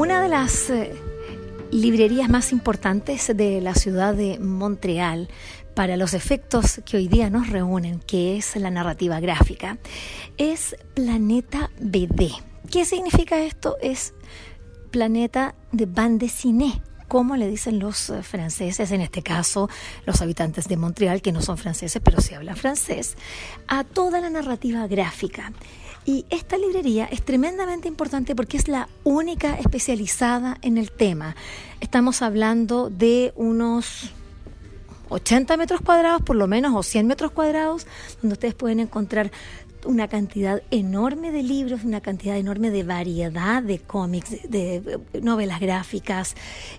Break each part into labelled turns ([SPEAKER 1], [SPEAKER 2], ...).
[SPEAKER 1] Una de las eh, librerías más importantes de la ciudad de Montreal para los efectos que hoy día nos reúnen, que es la narrativa gráfica, es Planeta BD. ¿Qué significa esto? Es Planeta de Bande Ciné, como le dicen los eh, franceses, en este caso los habitantes de Montreal, que no son franceses, pero sí hablan francés, a toda la narrativa gráfica. Y esta librería es tremendamente importante porque es la única especializada en el tema. Estamos hablando de unos 80 metros cuadrados, por lo menos, o 100 metros cuadrados, donde ustedes pueden encontrar una cantidad enorme de libros, una cantidad enorme de variedad de cómics, de, novelas gráficas,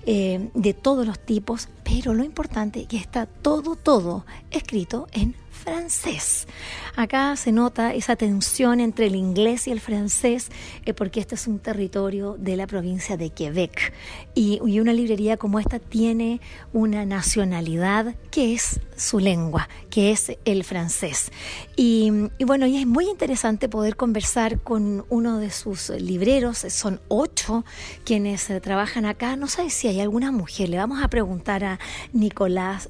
[SPEAKER 1] eh, de todos los tipos, pero lo importante es que está todo, todo escrito en francés. Acá se nota esa tensión entre el inglés y el francés, eh, porque este es un territorio de la provincia de Quebec. Y, una librería como esta tiene una nacionalidad que es su lengua, que es el francés. Y, bueno, y es muy interesante poder conversar con uno de sus libreros, son ocho quienes eh, trabajan acá. No sé si hay alguna mujer, le vamos a preguntar a Nicolás,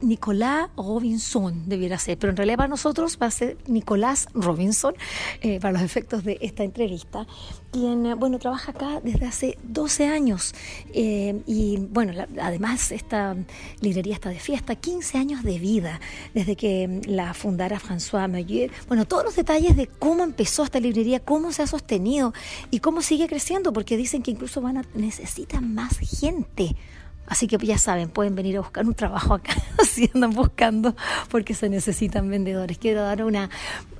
[SPEAKER 1] Nicolás Robinson debiera ser, pero en realidad para nosotros va a ser Nicolás Robinson, eh, para los efectos de esta entrevista, quien, eh, bueno, trabaja acá desde hace 12 años. Y, bueno, además esta librería está de fiesta, 15 años de vida desde que la fundara François Meyer. Bueno, todos los detalles de cómo empezó esta librería, cómo se ha sostenido y cómo sigue creciendo, porque dicen que incluso van a necesitan más gente Así que ya saben, pueden venir a buscar un trabajo acá si andan buscando porque se necesitan vendedores. Quiero dar una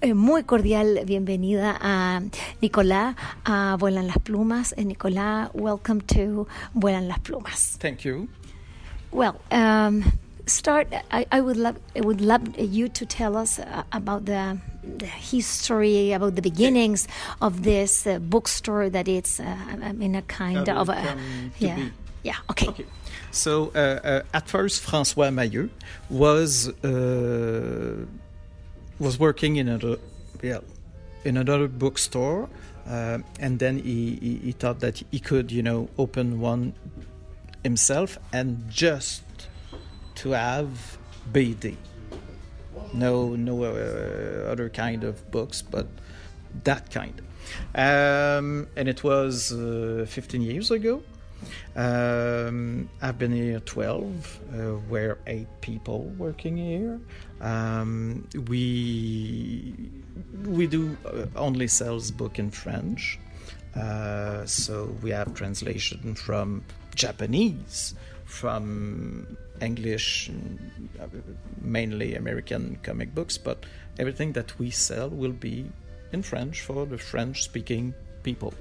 [SPEAKER 1] eh, muy cordial bienvenida a Nicolás a Vuelan las Plumas. Eh, Nicolás, welcome to Vuelan las Plumas.
[SPEAKER 2] Thank you.
[SPEAKER 1] Well, um, start. I, I, would love I would love you to tell us uh, about the, the, history, about the beginnings of this uh, bookstore that it's uh, in a kind of a
[SPEAKER 2] yeah. Be.
[SPEAKER 1] Yeah. Okay.
[SPEAKER 2] okay. So uh, uh, at first, François Mailleux was uh, was working in a yeah, in another bookstore, uh, and then he, he, he, thought that he could you know open one himself and just to have BD. No, no uh, other kind of books, but that kind. Um, and it was uh, 15 years ago. Um, I've been here 12. Uh, we're eight people working here. Um, we we do uh, only sells book in French, uh, so we have translation from Japanese, from English, mainly American comic books, but everything that we sell will be in French for the French-speaking people.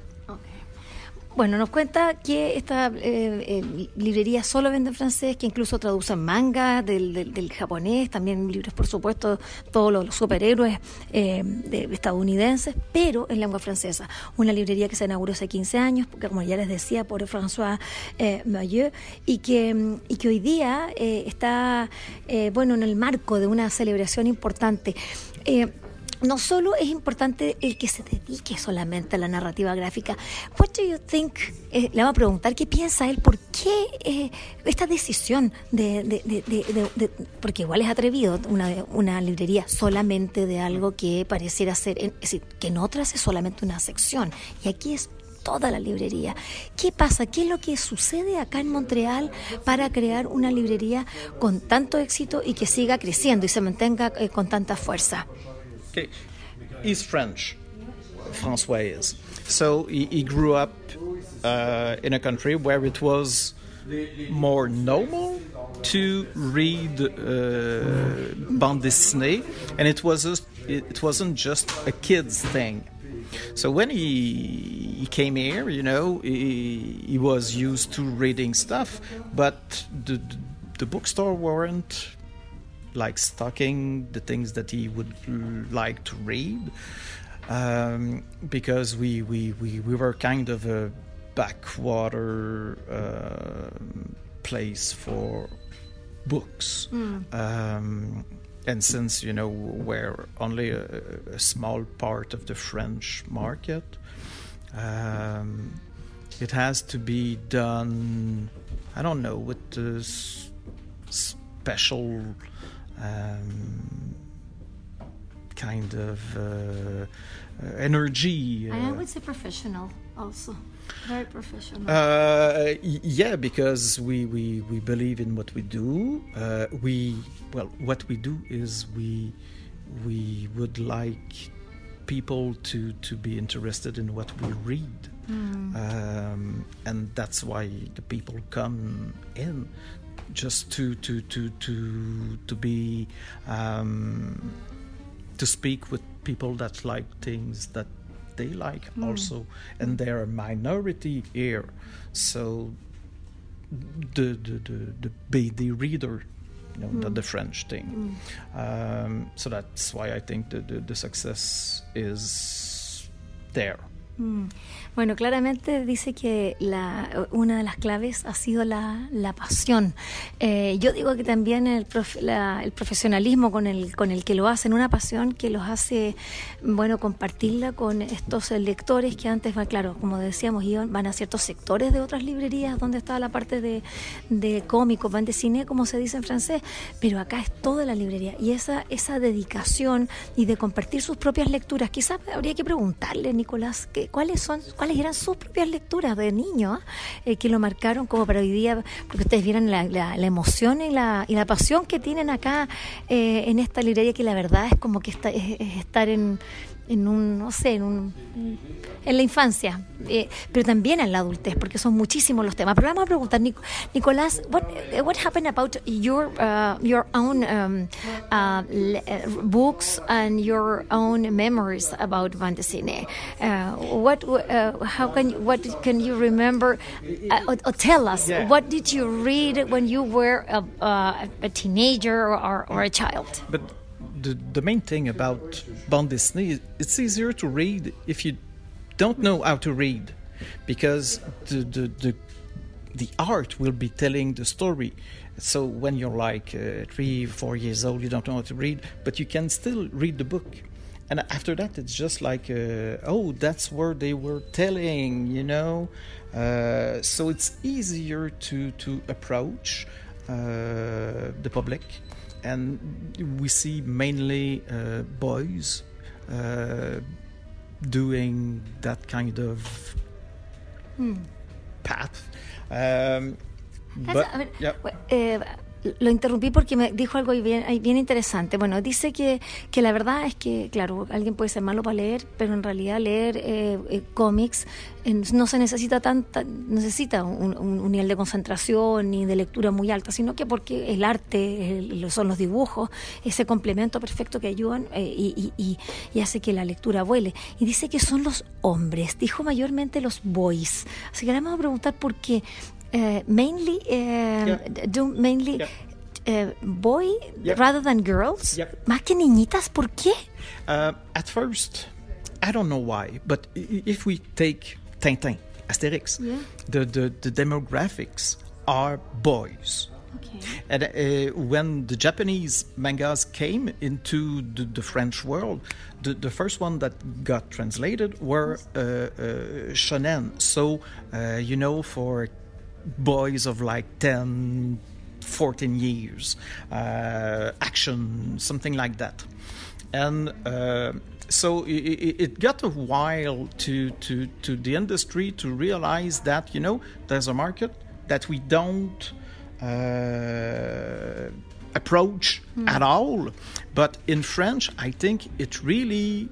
[SPEAKER 1] Bueno, nos cuenta que esta eh, eh, librería solo vende en francés, que incluso traduce manga del, del, japonés, también libros, por supuesto, todos los, superhéroes eh, estadounidenses, pero en lengua francesa. Una librería que se inauguró hace 15 años, porque como ya les decía, por François Maillot, y que, y que hoy día está, bueno, en el marco de una celebración importante no solo es importante el que se dedique solamente a la narrativa gráfica. What do you think? Eh, le vamos a preguntar qué piensa él, por qué eh, esta decisión de, de, de, porque igual es atrevido una, una librería solamente de algo que pareciera ser, es decir, que en otras es solamente una sección y aquí es toda la librería. ¿Qué pasa? ¿Qué es lo que sucede acá en Montreal para crear una librería con tanto éxito y que siga creciendo y se mantenga eh, con tanta fuerza?
[SPEAKER 2] Okay. He's French, Francois is. So he, he grew up uh, in a country where it was more normal to read uh, bande dessinée, and it was it wasn't just a kids thing. So when he he came here, you know, he, he was used to reading stuff, but the the bookstore weren't like stocking the things that he would like to read um, because we, we, we, we were kind of a backwater uh, place for books. Mm. Um, and since you know we're only a, a, small part of the French market, um, it has to be done. I don't know with this special um, kind of uh, energy.
[SPEAKER 1] I would say professional also. Very professional.
[SPEAKER 2] Uh, yeah, because we, we, we believe in what we do. Uh, we well, what we do is we we would like people to to be interested in what we read, mm. um, and that's why the people come in just to to to to to be um, to speak with people that like things that they like mm. also and they're a minority here so the the the, the be the reader you know mm. the, the french thing mm. um, so that's why i think the, the, the success is there
[SPEAKER 1] Mm. Bueno, claramente dice que la, una de las claves ha sido la, la pasión. Eh, yo digo que también el, el, profesionalismo con el, con el que lo hacen, una pasión que los hace, bueno, compartirla con estos lectores que antes, claro, como decíamos, iban, van a ciertos sectores de otras librerías donde estaba la parte de, de cómicos, van de cine, como se dice en francés, pero acá es toda la librería. Y esa, esa dedicación y de compartir sus propias lecturas, quizás habría que preguntarle, Nicolás, que cuáles son, cuáles eran sus propias lecturas de niño eh, que lo marcaron como para hoy día, porque ustedes vieran la, la, emoción y la, y la pasión que tienen acá eh, en esta librería, que la verdad es como que está, es estar en en un, no sé, en, un, en la infancia, eh, pero también en la adultez, porque son muchísimos los temas. Pero vamos a preguntar, Nicolás, what, what happened about your, uh, your own um, uh, uh, books and your own memories about bande dessinée? Uh, what, uh, how can, you, what can you remember? Uh, or, or, tell us, yeah. what did you read when you were a, a teenager or, or a child?
[SPEAKER 2] But the, the main thing about bande dessinée it's easier to read if you don't know how to read because the, the, the, the art will be telling the story. So when you're like uh, three four years old you don't know how to read but you can still read the book. And after that it's just like uh, oh that's where they were telling you know? Uh, so it's easier to to approach uh, the public and we see mainly uh, boys uh, doing that kind of hmm. path. Um,
[SPEAKER 1] but, yeah. Lo interrumpí porque me dijo algo bien, interesante. Bueno, dice que, que la verdad es que, claro, alguien puede ser malo para leer, pero en realidad leer eh, eh, cómics no se necesita tanta, necesita un, nivel de concentración ni de lectura muy alta, sino que porque el arte, son los dibujos, ese complemento perfecto que ayudan eh, y, y, y, hace que la lectura vuele. Y dice que son los hombres, dijo mayormente los boys. Así que le vamos a preguntar por qué mainly uh, yeah. do mainly yeah. uh, boy yep. rather than girls.
[SPEAKER 2] Yep.
[SPEAKER 1] Más que niñitas, ¿por qué?
[SPEAKER 2] Uh, at first, I don't know why, but if we take Tintin, Asterix, yeah. the, the, the demographics are boys. Okay. And uh, when the Japanese mangas came into the, the French world, the, the, first one that got translated were uh, uh, shonen. So, uh, you know, for boys of like 10, 14 years, uh, action, something like that. And uh, so it, it, got a while to, to, to the industry to realize that, you know, there's a market that we don't uh, approach mm. at all. But in French, I think it really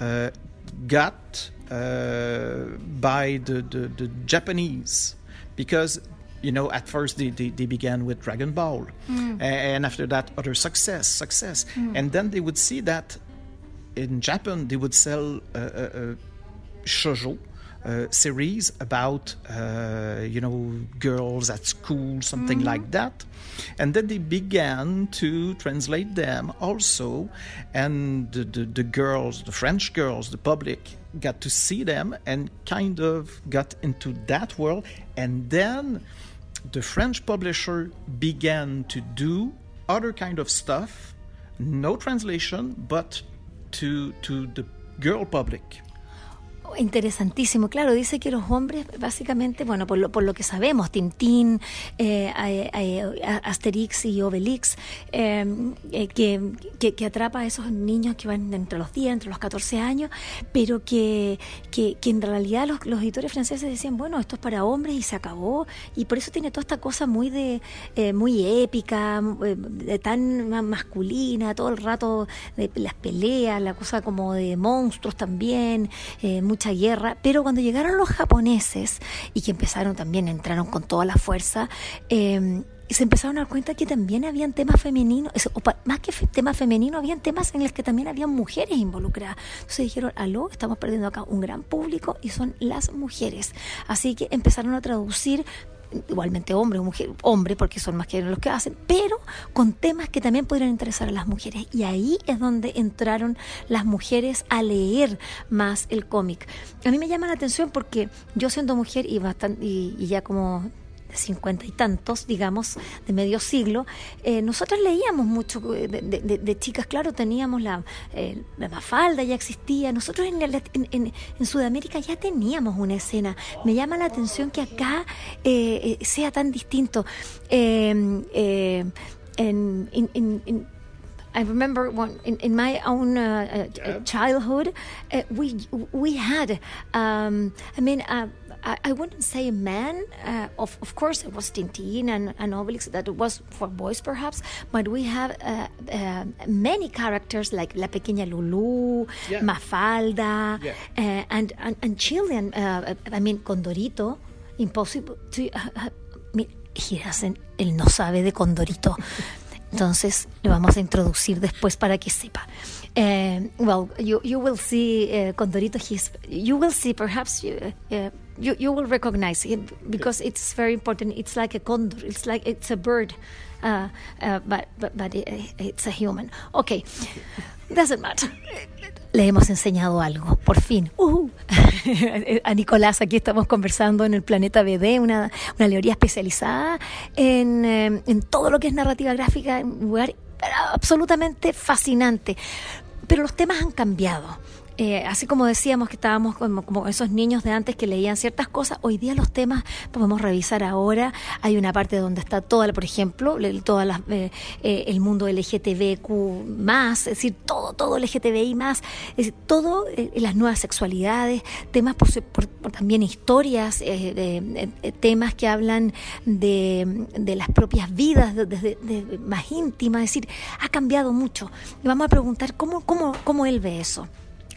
[SPEAKER 2] uh, got uh, by the, the, the Japanese because you know, at first they, they, they began with Dragon Ball,
[SPEAKER 1] Mm.
[SPEAKER 2] And after that, other success, success, and then they would see that in Japan they would sell uh, uh, uh, shoujo uh, series about uh, you know girls at school, something like that, and then they began to translate them also, and the, the, the girls, the French girls, the public got to see them and kind of got into that world, and then the French publisher began to do other kind of stuff, no translation, but to to the girl public.
[SPEAKER 1] Interesantísimo, claro, dice que los hombres, básicamente, bueno, por lo, por lo que sabemos, Tintín, eh, eh, eh, Asterix y Obelix, eh, eh, que, que, atrapa a esos niños que van entre los 10, entre los 14 años, pero que, que, que en realidad los, los editores franceses decían, bueno, esto es para hombres y se acabó, y por eso tiene toda esta cosa muy de muy épica, de tan ma- masculina, todo el rato de las peleas, la cosa como de monstruos también, eh, mucha guerra, pero cuando llegaron los japoneses y que empezaron también, entraron con toda la fuerza, eh, se empezaron a dar cuenta que también habían temas femeninos, más que temas femeninos, habían temas en los que también habían mujeres involucradas. Entonces dijeron, aló, estamos perdiendo acá un gran público y son las mujeres. Así que empezaron a traducir igualmente hombre o mujer, hombre porque son más que los que hacen, pero con temas que también podrían interesar a las mujeres. Y ahí es donde entraron las mujeres a leer más el cómic. A mí me llama la atención porque yo siendo mujer y, bastante, y, y ya como cincuenta y tantos, digamos, de medio siglo, eh, nosotros leíamos mucho eh, de, chicas, claro, teníamos la, eh, la Mafalda, ya existía, nosotros en, la- en- Sudamérica ya teníamos una escena. Me llama la atención que acá eh, eh, sea tan distinto. Eh, en- I remember one in, in my own uh, uh, childhood, uh, we we had. Um, I mean, uh, I, I wouldn't say a man. Uh, of of course, it was Tintin and, and Obelix that was for boys, perhaps. But we have uh, uh, many characters like La Pequeña Lulu,
[SPEAKER 2] Yeah.
[SPEAKER 1] Mafalda,
[SPEAKER 2] Yeah.
[SPEAKER 1] uh, and, and and Chilean. Uh, I mean, Condorito. Impossible to. I mean, he doesn't. Él no sabe de Condorito. Entonces lo vamos a introducir después para que sepa. Eh, well, you you will see uh, Condorito. You will see perhaps you, uh, you you will recognize him because it's very important. It's like a condor. It's like it's a bird, uh, uh, but but but it, it's a human. Okay, doesn't matter. Le hemos enseñado algo, por fin. Ujú. A Nicolás, aquí estamos conversando en el Planeta BD, una, una librería especializada en, eh, en todo lo que es narrativa gráfica, un lugar absolutamente fascinante. Pero los temas han cambiado. Eh, así como decíamos que estábamos como, esos niños de antes que leían ciertas cosas, hoy día los temas podemos revisar ahora. Hay una parte donde está toda, por ejemplo, el, todas eh, eh, el mundo LGTBQ más, es decir, todo, todo LGTBI más, es decir, todo eh, las nuevas sexualidades, temas por, también historias, eh, temas que hablan de, de las propias vidas, de- más íntimas, es decir, ha cambiado mucho. Y vamos a preguntar cómo, cómo, cómo él ve eso.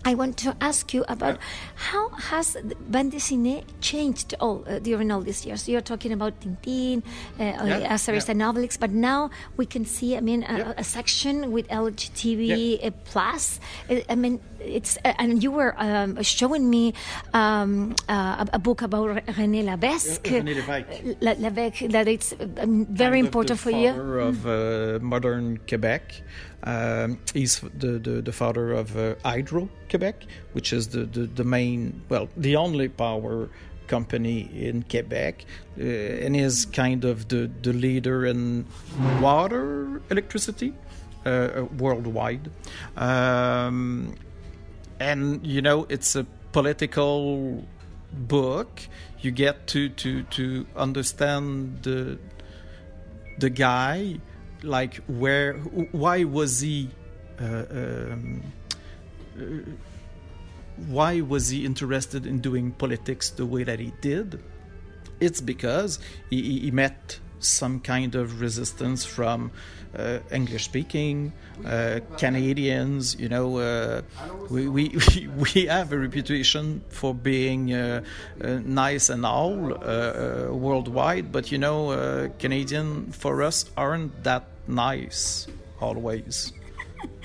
[SPEAKER 1] I want to ask you about how has bande dessinée changed all uh, during all these years. You're talking about Tintin, uh,
[SPEAKER 2] Yeah,
[SPEAKER 1] Asterix
[SPEAKER 2] yeah.
[SPEAKER 1] and Obelix, but now we can see, I mean, a,
[SPEAKER 2] Yeah.
[SPEAKER 1] a section with LGTB uh, plus. Uh, I mean, it's uh, and you were um, showing me um, uh, a, a book about René Labesque.
[SPEAKER 2] Yeah, René Lévesque.
[SPEAKER 1] La- Lévesque, that it's um, very
[SPEAKER 2] kind
[SPEAKER 1] important for you.
[SPEAKER 2] of uh, modern Quebec. Um, he's the, the, the father of uh, Hydro Quebec, which is the, the, the main, well, the only power company in Quebec, uh, and is kind of the, the leader in water electricity uh, uh, worldwide. Um, and you know it's a political book you get to to to understand the the guy like where why was he uh, um, uh, why was he interested in doing politics the way that he did it's because he, he- met some kind of resistance from uh, English speaking uh, Canadians. You know, uh, we, we we have a reputation for being uh, uh, nice and all uh, worldwide, but you know, Canadian for us aren't that nice always.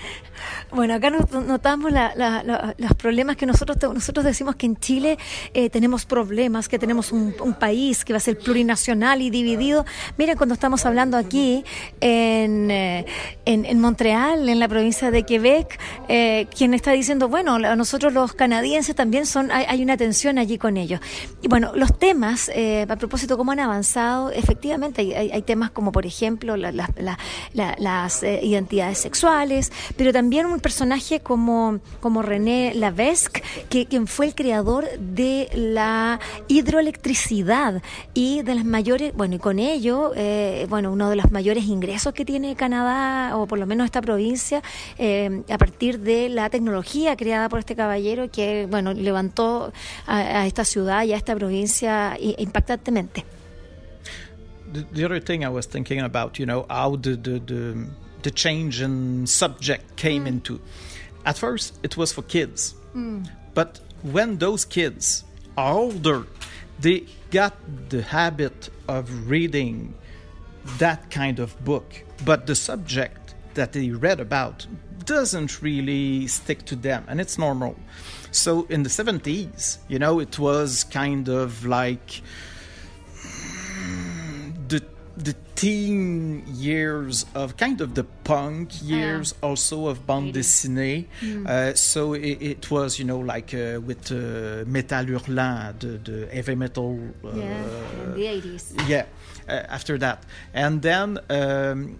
[SPEAKER 1] Bueno, acá notamos los problemas que nosotros, nosotros decimos que en Chile eh, tenemos problemas, que tenemos un, país que va a ser plurinacional y dividido. Miren, cuando estamos hablando aquí en, eh, en, Montreal, en la provincia de Quebec, eh, quien está diciendo, bueno, nosotros los canadienses también son, hay, una tensión allí con ellos. Y bueno, los temas, a propósito, cómo han avanzado, efectivamente hay, temas como, por ejemplo, las identidades sexuales, pero también un personaje como, como René Lavesque, que, quien fue el creador de la hidroelectricidad y de las mayores, bueno, y con ello, eh, bueno, uno de los mayores ingresos que tiene Canadá, o por lo menos esta provincia, eh, a partir de la tecnología creada por este caballero que, bueno, levantó a, esta ciudad y a esta provincia impactantemente.
[SPEAKER 2] The, other thing I was thinking about, you know, how the the change in subject came mm. into. At first, it was for kids, mm. but when those kids are older, they got the habit of reading that kind of book, but the subject that they read about doesn't really stick to them, and it's normal. So in the 70s, you know, it was kind of like the teen years of kind of the punk years also of bande dessinée. Mm. Uh, so it, it, was, you know, like uh, with uh, Metal Hurlant, the, the heavy metal.
[SPEAKER 1] Uh, yeah, in the 80s.
[SPEAKER 2] Yeah, uh, after that. And then um,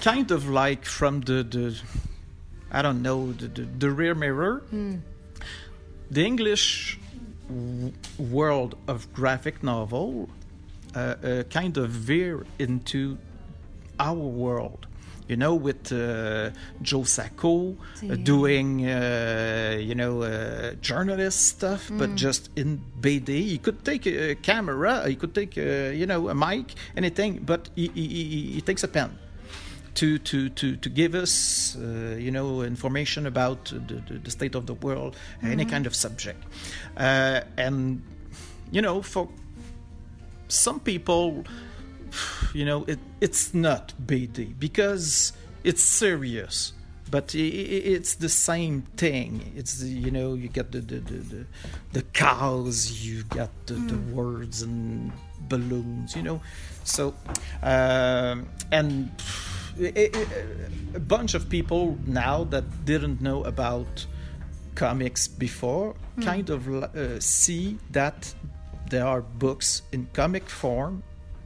[SPEAKER 2] kind of like from the, the I don't know, the, the, the rear mirror, mm. the English world of graphic novel kind of veer into our world you know, with uh, Joe Sacco uh, doing, uh, you know, uh, journalist stuff, mm. but just in BD. He could take a camera, he could take, you know, a mic, anything, but he, he, he takes a pen to to to to give us, uh, you know, information about the, the, state of the world, mm-hmm. any kind of subject, uh, and you know, for some people, you know, it, it's not BD because it's serious, but it's the same thing. It's you know, you get the the the, the, the cows, you got the, mm. the, hmm. words and balloons, you know. So, um, and a bunch of people now that didn't know about comics before mm. kind of uh, see that there are books in comic form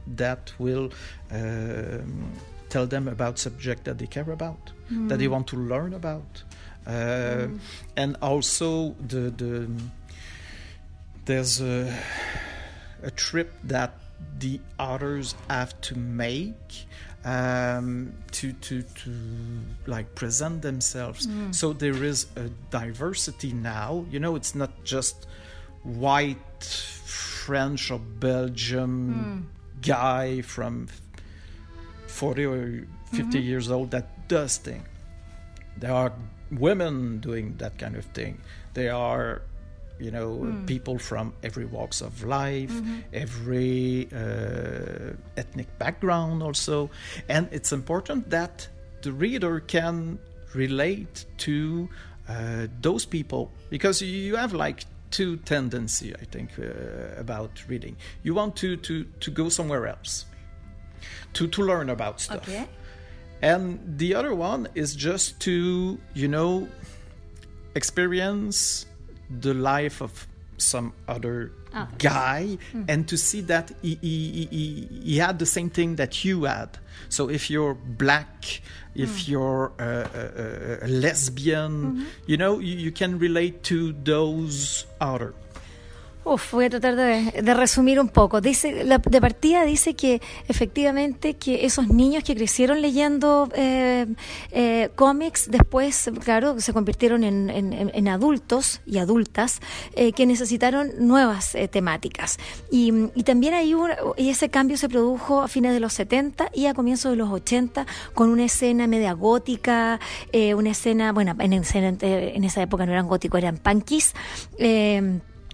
[SPEAKER 2] that will um, tell them about subject that they care about, mm. that they hmm. want to learn about, uh, mm. and also the, the there's a, a trip that the authors have to make um, to to to like present themselves. Mm. So there is a diversity now. You know, it's not just white French or Belgium mm. guy from 40 or 50 mm-hmm. years old that does thing. There are women doing that kind of thing. There are, you know, mm. people from every walks of life, mm-hmm. every uh, ethnic background also. And it's important that the reader can relate to uh, those people because you have like two tendency I think uh, about reading. You want to to to go somewhere else, to to learn about stuff. Okay. And the other one is just to you know experience the life of some other oh. guy mm. and to see that he, he, he, he, had the same thing that you had. So if you're black, if mm. you're a, a, a lesbian, mm-hmm. you know, you, you, can relate to those other.
[SPEAKER 1] Uf, voy a tratar de, resumir un poco. Dice, la, de partida dice que efectivamente que esos niños que crecieron leyendo eh, eh, cómics, después, claro, se convirtieron en, adultos y adultas eh, que necesitaron nuevas temáticas. Y, también hay un, y ese cambio se produjo a fines de los 70 y a comienzos de los 80 con una escena media gótica, una escena, bueno, en, en, esa época no eran góticos, eran punkis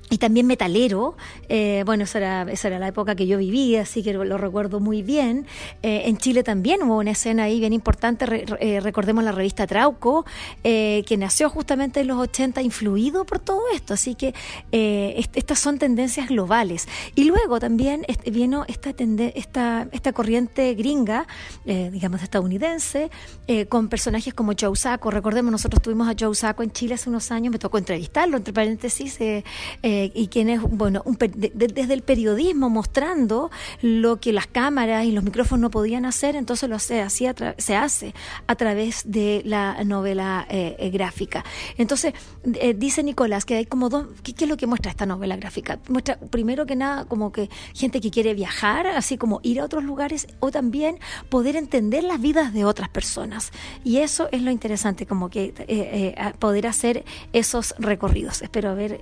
[SPEAKER 1] y también metalero. Eh, bueno, esa era, esa era la época que yo vivía, así que lo, recuerdo muy bien. Eh, en Chile también hubo una escena ahí bien importante, eh, recordemos la revista Trauco, que nació justamente en los 80, influido por todo esto, así que estas son tendencias globales. Y luego también vino esta, esta, esta corriente gringa, digamos estadounidense, con personajes como Joe Sacco. Recordemos, nosotros tuvimos a Joe Sacco en Chile hace unos años, me tocó entrevistarlo, entre paréntesis, eh, y quien es, bueno, desde el periodismo mostrando lo que las cámaras y los micrófonos no podían hacer, entonces lo se, hacía, se hace a través de la novela eh, eh, gráfica. Entonces, dice Nicolás que hay como dos, ¿qué, es lo que muestra esta novela gráfica? Muestra primero que nada como que gente que quiere viajar, así como ir a otros lugares o también poder entender las vidas de otras personas. Y eso es lo interesante, como que poder hacer esos recorridos. Espero haber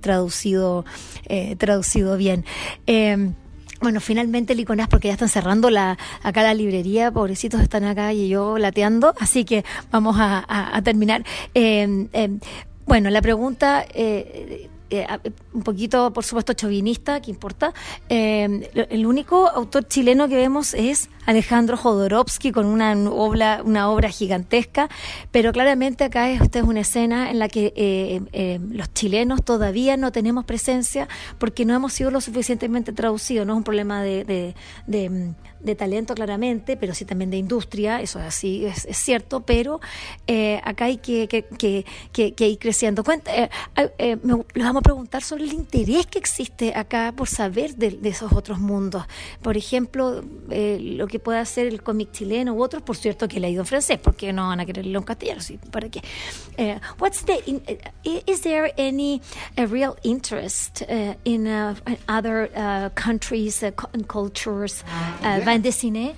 [SPEAKER 1] traducido traducido, eh, traducido bien. Em, bueno, finalmente el Iconás, porque ya están cerrando la, acá la librería, pobrecitos están acá y yo lateando, así que vamos a, terminar. Em, em, bueno, la pregunta eh, eh, un poquito, por supuesto, chauvinista, que importa. El único autor chileno que vemos es Alejandro Jodorowsky con una obra, una obra gigantesca, pero claramente acá esta es una escena en la que eh, los chilenos todavía no tenemos presencia porque no hemos sido lo suficientemente traducidos. No es un problema de, de, talento, claramente, pero sí también de industria, eso es así, es, cierto, pero acá hay que, que, ir creciendo. Cuenta, vamos a preguntar sobre el interés que existe acá por saber de, esos otros mundos. Por ejemplo, eh, lo que puede hacer el cómic chileno u otros, por cierto, que he leído en francés, porque no van a querer leerlo en castellano, ¿sí? ¿para qué? Uh, what's the, in, uh, is there any uh, real interest uh, in other countries and cultures, uh, yeah.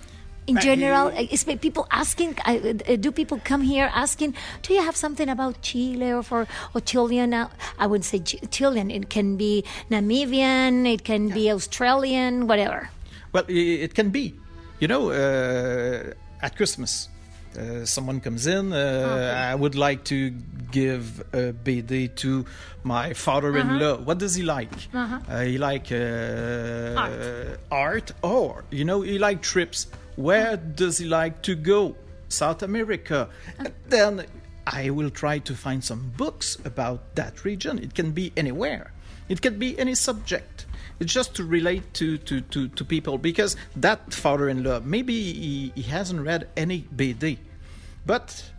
[SPEAKER 1] in general? Is people asking? Uh, do people come here asking? Do you have something about Chile or for or Chilean? Uh, I wouldn't say Chilean. It can be Namibian. It can be Australian. Whatever.
[SPEAKER 2] Well, it can be. You know, uh, at Christmas. Uh, someone comes in. Uh, okay. I would like to give a BD to my father-in-law. Uh-huh. What does he like? Uh-huh. Uh, he like uh, art. art, or you know, he like trips. Where does he like to go? South America. And then I will try to find some books about that region. It can be anywhere. It can be any subject. It's just to relate to, to, to, to people because that father in law, maybe he, he hasn't read any BD, but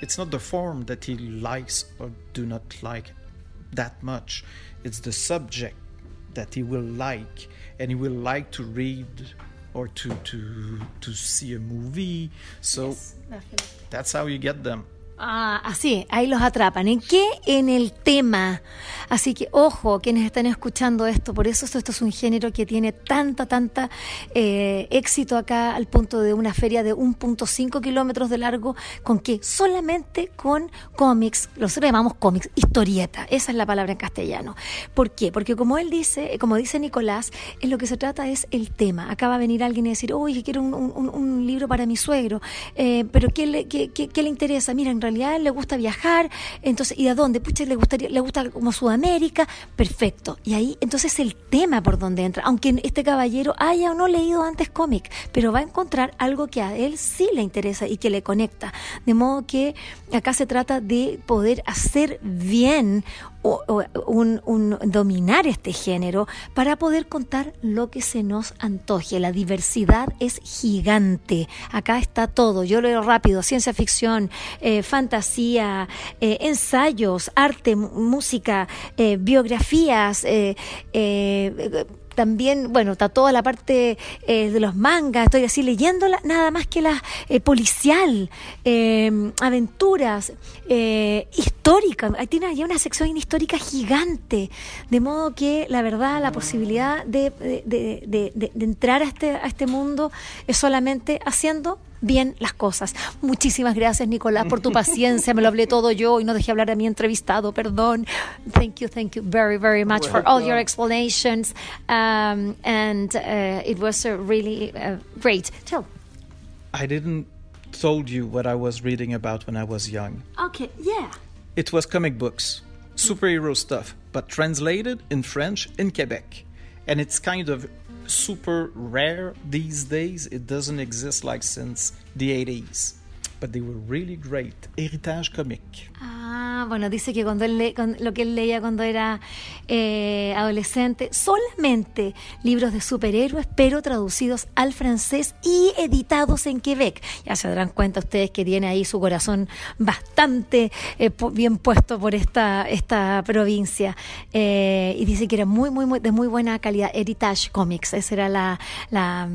[SPEAKER 2] it's not the form that he likes or do not like that much. It's the subject that he will like, and he will like to read or to to to see a movie. So yes, that's how you get them.
[SPEAKER 1] Ah, así, ahí los atrapan. ¿En qué? En el tema. Así que, ojo, quienes están escuchando esto, por eso esto, es un género que tiene tanta, tanta eh, éxito acá al punto de una feria de 1.5 kilómetros de largo, con que solamente con cómics, los llamamos cómics, historieta, esa es la palabra en castellano. ¿Por qué? Porque como él dice, como dice Nicolás, en lo que se trata es el tema. Acá va a venir alguien y decir, oye, quiero un, un, libro para mi suegro, eh, pero ¿qué le, qué, qué le interesa? Mira, en realidad le gusta viajar, entonces, ¿y a dónde? Pucha, le gustaría, le gusta como Sudamérica, perfecto. Y ahí, entonces el tema por donde entra, aunque este caballero haya o no leído antes cómic, pero va a encontrar algo que a él sí le interesa y que le conecta. De modo que acá se trata de poder hacer bien o, un, dominar este género para poder contar lo que se nos antoje. La diversidad es gigante. Acá está todo. Yo leo rápido: ciencia ficción, eh, fantasía, eh, ensayos, arte, música, eh, biografías también, bueno, está toda la parte eh, de los mangas, estoy así leyéndola, nada más que la eh, policial, eh, aventuras, históricas. Ahí tiene una sección histórica gigante, de modo que la verdad, la posibilidad de, de entrar a este, a este mundo es solamente haciendo bien las cosas. Muchísimas gracias, Nicolás, por tu paciencia. Me lo hablé todo yo y no dejé hablar a mi entrevistado. Perdón. Thank you, thank you very, very much for all your explanations. Um, and uh, it was uh, really uh, great. Tell.
[SPEAKER 2] I didn't told you what I was reading about when I was young.
[SPEAKER 1] Okay, yeah.
[SPEAKER 2] It was comic books, superhero stuff, but translated in French in Quebec. And it's kind of super rare these days. It doesn't exist like since the 80s. But they were really great. Héritage comique.
[SPEAKER 1] Ah, Bueno, dice que cuando él lo que él leía cuando era eh, adolescente, solamente libros de superhéroes, pero traducidos al francés y editados en Quebec. Ya se darán cuenta ustedes que tiene ahí su corazón bastante eh, bien puesto por esta, esta provincia. Eh, y dice que era muy, muy, muy, de muy buena calidad. Heritage Comics, esa era la, la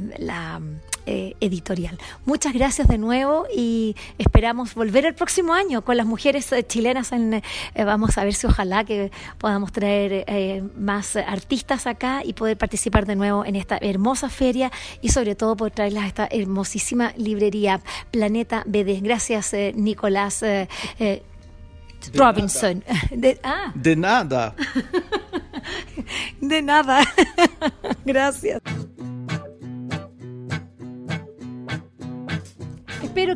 [SPEAKER 1] eh, editorial. Muchas gracias de nuevo y esperamos volver el próximo año con las mujeres eh, chilenas. En, eh, vamos a ver si ojalá que podamos traer más artistas acá y poder participar de nuevo en esta hermosa feria y sobre todo poder traerlas a esta hermosísima librería Planeta BD. Gracias, Nicolás. Robinson.
[SPEAKER 2] De, ah. de nada.
[SPEAKER 1] de nada. Gracias.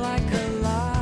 [SPEAKER 1] Like a lie.